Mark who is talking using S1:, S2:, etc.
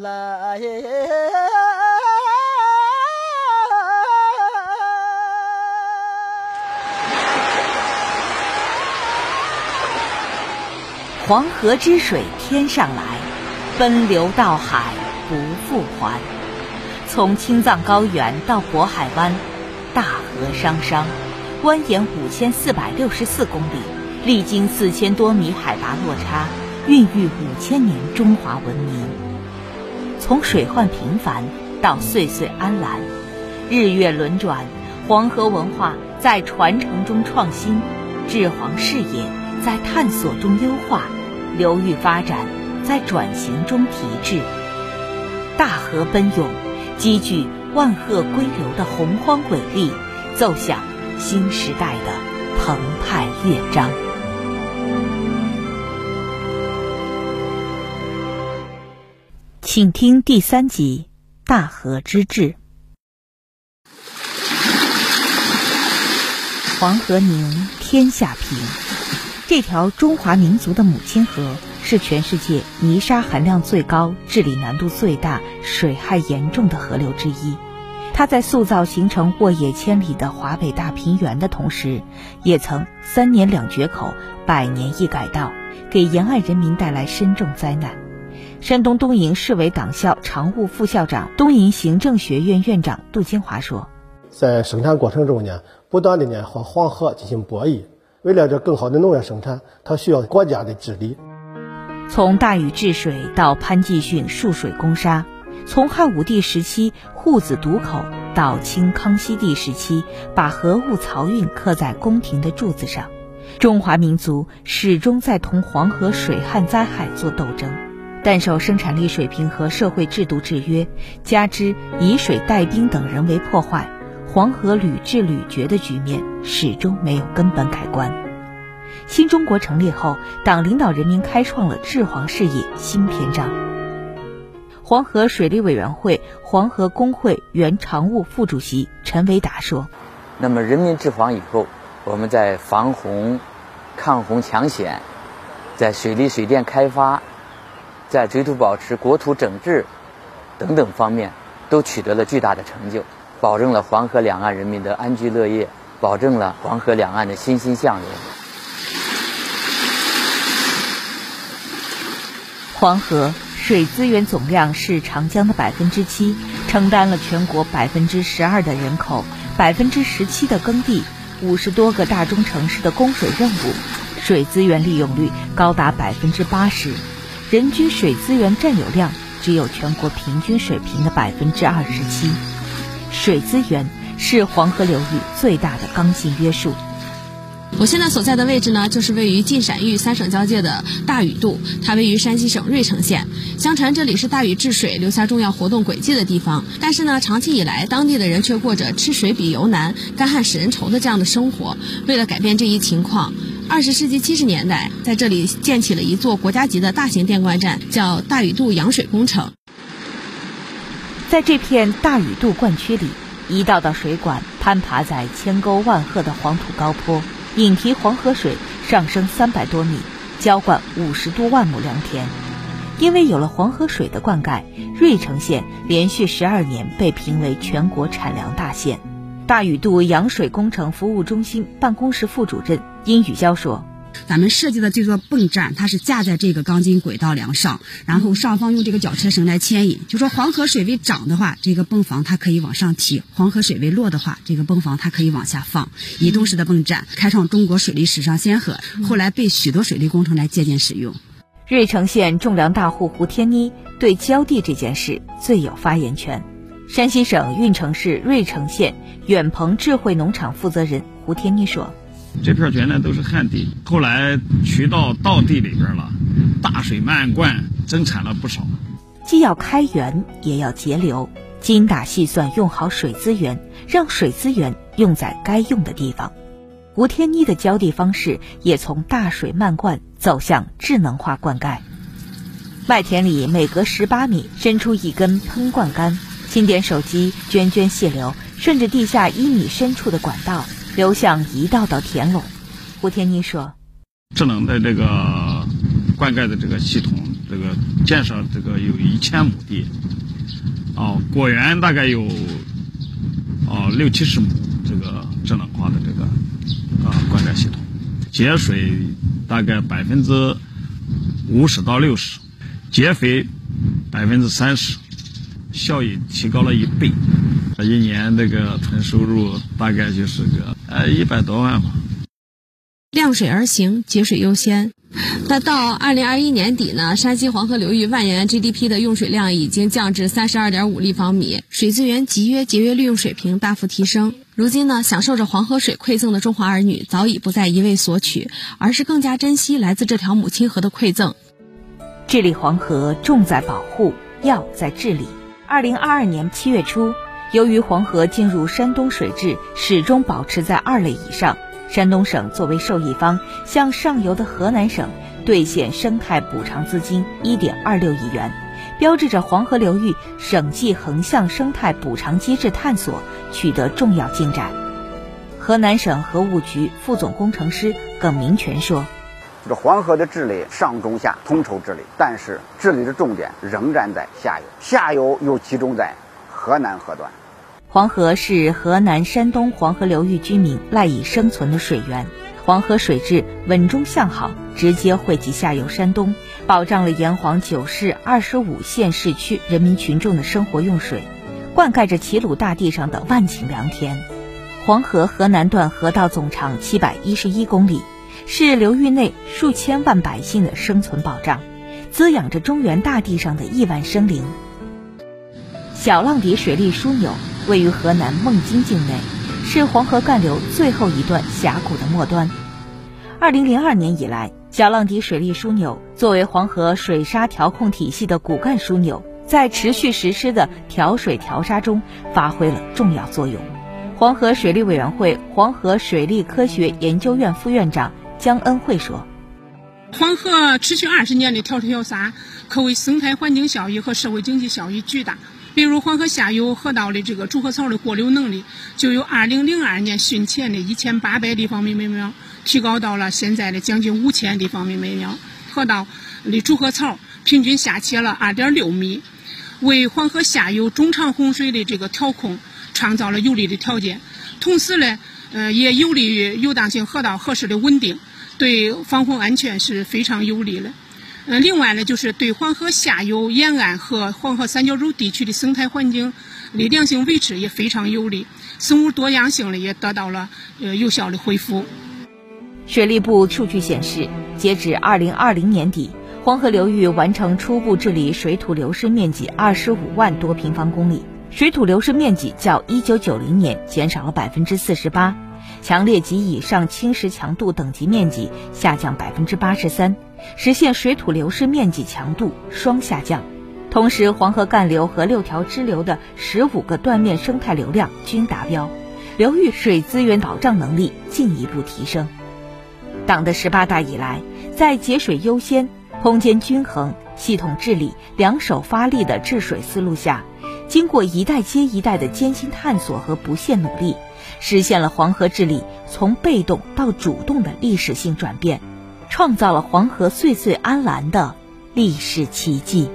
S1: 啦。
S2: 黄河之水天上来，奔流到海不复还。从青藏高原到渤海湾，大河汤汤，蜿蜒五千四百六十四公里，历经四千多米海拔落差，孕育五千年中华文明。从水患频繁到岁岁安澜，日月轮转，黄河文化在传承中创新，治黄事业在探索中优化。流域发展在转型中提质，大河奔涌，积聚万壑归流的洪荒伟力，奏响新时代的澎湃乐章。请听第三集《大河之治》。黄河宁，天下平。这条中华民族的母亲河是全世界泥沙含量最高、治理难度最大、水害严重的河流之一。它在塑造形成沃野千里的华北大平原的同时，也曾三年两决口、百年一改道，给沿岸人民带来深重灾难。山东东营市委党校常务副校长、东营行政学院院长杜金华说：“
S3: 在生产过程中呢，不断的呢和黄河进行博弈。”为了这更好的农业生产，它需要国家的治理。
S2: 从大禹治水到潘季训束水攻沙，从汉武帝时期护子堵口到清康熙帝时期把河务漕运刻在宫廷的柱子上，中华民族始终在同黄河水旱灾害做斗争。但受生产力水平和社会制度制约，加之以水带兵等人为破坏。黄河屡治屡绝的局面始终没有根本改观。新中国成立后，党领导人民开创了治黄事业新篇章。黄河水利委员会黄河工会原常务副主席陈维达说：“
S4: 那么，人民治黄以后，我们在防洪、抗洪抢险，在水利水电开发，在水土保持、国土整治等等方面，都取得了巨大的成就。”保证了黄河两岸人民的安居乐业，保证了黄河两岸的欣欣向荣。
S2: 黄河水资源总量是长江的百分之七，承担了全国百分之十二的人口、百分之十七的耕地、五十多个大中城市的供水任务，水资源利用率高达百分之八十，人均水资源占有量只有全国平均水平的百分之二十七。水资源是黄河流域最大的刚性约束。
S5: 我现在所在的位置呢，就是位于晋陕豫三省交界的大禹渡，它位于山西省芮城县。相传这里是大禹治水留下重要活动轨迹的地方，但是呢，长期以来当地的人却过着吃水比油难、干旱使人愁的这样的生活。为了改变这一情况，二十世纪七十年代，在这里建起了一座国家级的大型电灌站，叫大禹渡扬水工程。
S2: 在这片大禹渡灌区里，一道道水管攀爬在千沟万壑的黄土高坡，引提黄河水上升三百多米，浇灌五十多万亩良田。因为有了黄河水的灌溉，芮城县连续十二年被评为全国产粮大县。大禹渡扬水工程服务中心办公室副主任殷雨娇说。
S6: 咱们设计的这座泵站，它是架在这个钢筋轨道梁上，然后上方用这个绞车绳来牵引。就说黄河水位涨的话，这个泵房它可以往上提；黄河水位落的话，这个泵房它可以往下放。移动式的泵站开创中国水利史上先河，后来被许多水利工程来借鉴使用。
S2: 芮城县种粮大户胡天妮对浇地这件事最有发言权。山西省运城市芮城县远鹏智慧农场负责人胡天妮说。
S7: 这片原来都是旱地，后来渠道到地里边了，大水漫灌，增产了不少。
S2: 既要开源，也要节流，精打细算用好水资源，让水资源用在该用的地方。吴天妮的浇地方式也从大水漫灌走向智能化灌溉。麦田里每隔十八米伸出一根喷灌杆，轻点手机，涓涓细流顺着地下一米深处的管道。流向一道道田垄，胡天妮说：“
S7: 智能的这个灌溉的这个系统，这个建设这个有一千亩地，哦，果园大概有哦六七十亩，这个智能化的这个啊灌溉系统，节水大概百分之五十到六十，节肥百分之三十，效益提高了一倍，一年这个纯收入大概就是个呃一百多万吧。
S5: 量水而行，节水优先。那到二零二一年底呢，山西黄河流域万元 GDP 的用水量已经降至三十二点五立方米，水资源集约节约利用水平大幅提升。如今呢，享受着黄河水馈赠的中华儿女早已不再一味索取，而是更加珍惜来自这条母亲河的馈赠。
S2: 治理黄河重在保护，要在治理。二零二二年七月初，由于黄河进入山东水质始终保持在二类以上。山东省作为受益方，向上游的河南省兑现生态补偿资金一点二六亿元，标志着黄河流域省际横向生态补偿机制探索取得重要进展。河南省河务局副总工程师耿明全说：“
S1: 这黄河的治理上中下统筹治理，但是治理的重点仍然在下游，下游又集中在河南河段。”
S2: 黄河是河南、山东黄河流域居民赖以生存的水源，黄河水质稳中向好，直接汇集下游山东，保障了沿黄九市二十五县市区人民群众的生活用水，灌溉着齐鲁大地上的万顷良田。黄河河南段河道总长七百一十一公里，是流域内数千万百姓的生存保障，滋养着中原大地上的亿万生灵。小浪底水利枢纽。位于河南孟津境内，是黄河干流最后一段峡谷的末端。二零零二年以来，小浪底水利枢纽作为黄河水沙调控体系的骨干枢纽，在持续实施的调水调沙中发挥了重要作用。黄河水利委员会黄河水利科学研究院副院长江恩惠说：“
S8: 黄河持续二十年的调水调沙，可谓生态环境效益和社会经济效益巨大。”比如黄河下游河道的这个主河槽的过流能力，就由二零零二年汛前的一千八百立方米每秒，提高到了现在的将近五千立方米每秒。河道的主河槽平均下切了二点六米，为黄河下游中长洪水的这个调控创造了有利的条件。同时呢，呃，也有利于游荡性河道河势的稳定，对防洪安全是非常有利的。嗯，另外呢，就是对黄河下游沿岸和黄河三角洲地区的生态环境的良性维持也非常有利，生物多样性呢也得到了呃有效的恢复。
S2: 水利部数据显示，截止二零二零年底，黄河流域完成初步治理水土流失面积二十五万多平方公里，水土流失面积较一九九零年减少了百分之四十八，强烈及以上侵蚀强度等级面积下降百分之八十三。实现水土流失面积强度双下降，同时黄河干流和六条支流的十五个断面生态流量均达标，流域水资源保障能力进一步提升。党的十八大以来，在节水优先、空间均衡、系统治理、两手发力的治水思路下，经过一代接一代的艰辛探索和不懈努力，实现了黄河治理从被动到主动的历史性转变。创造了黄河岁岁安澜的历史奇迹。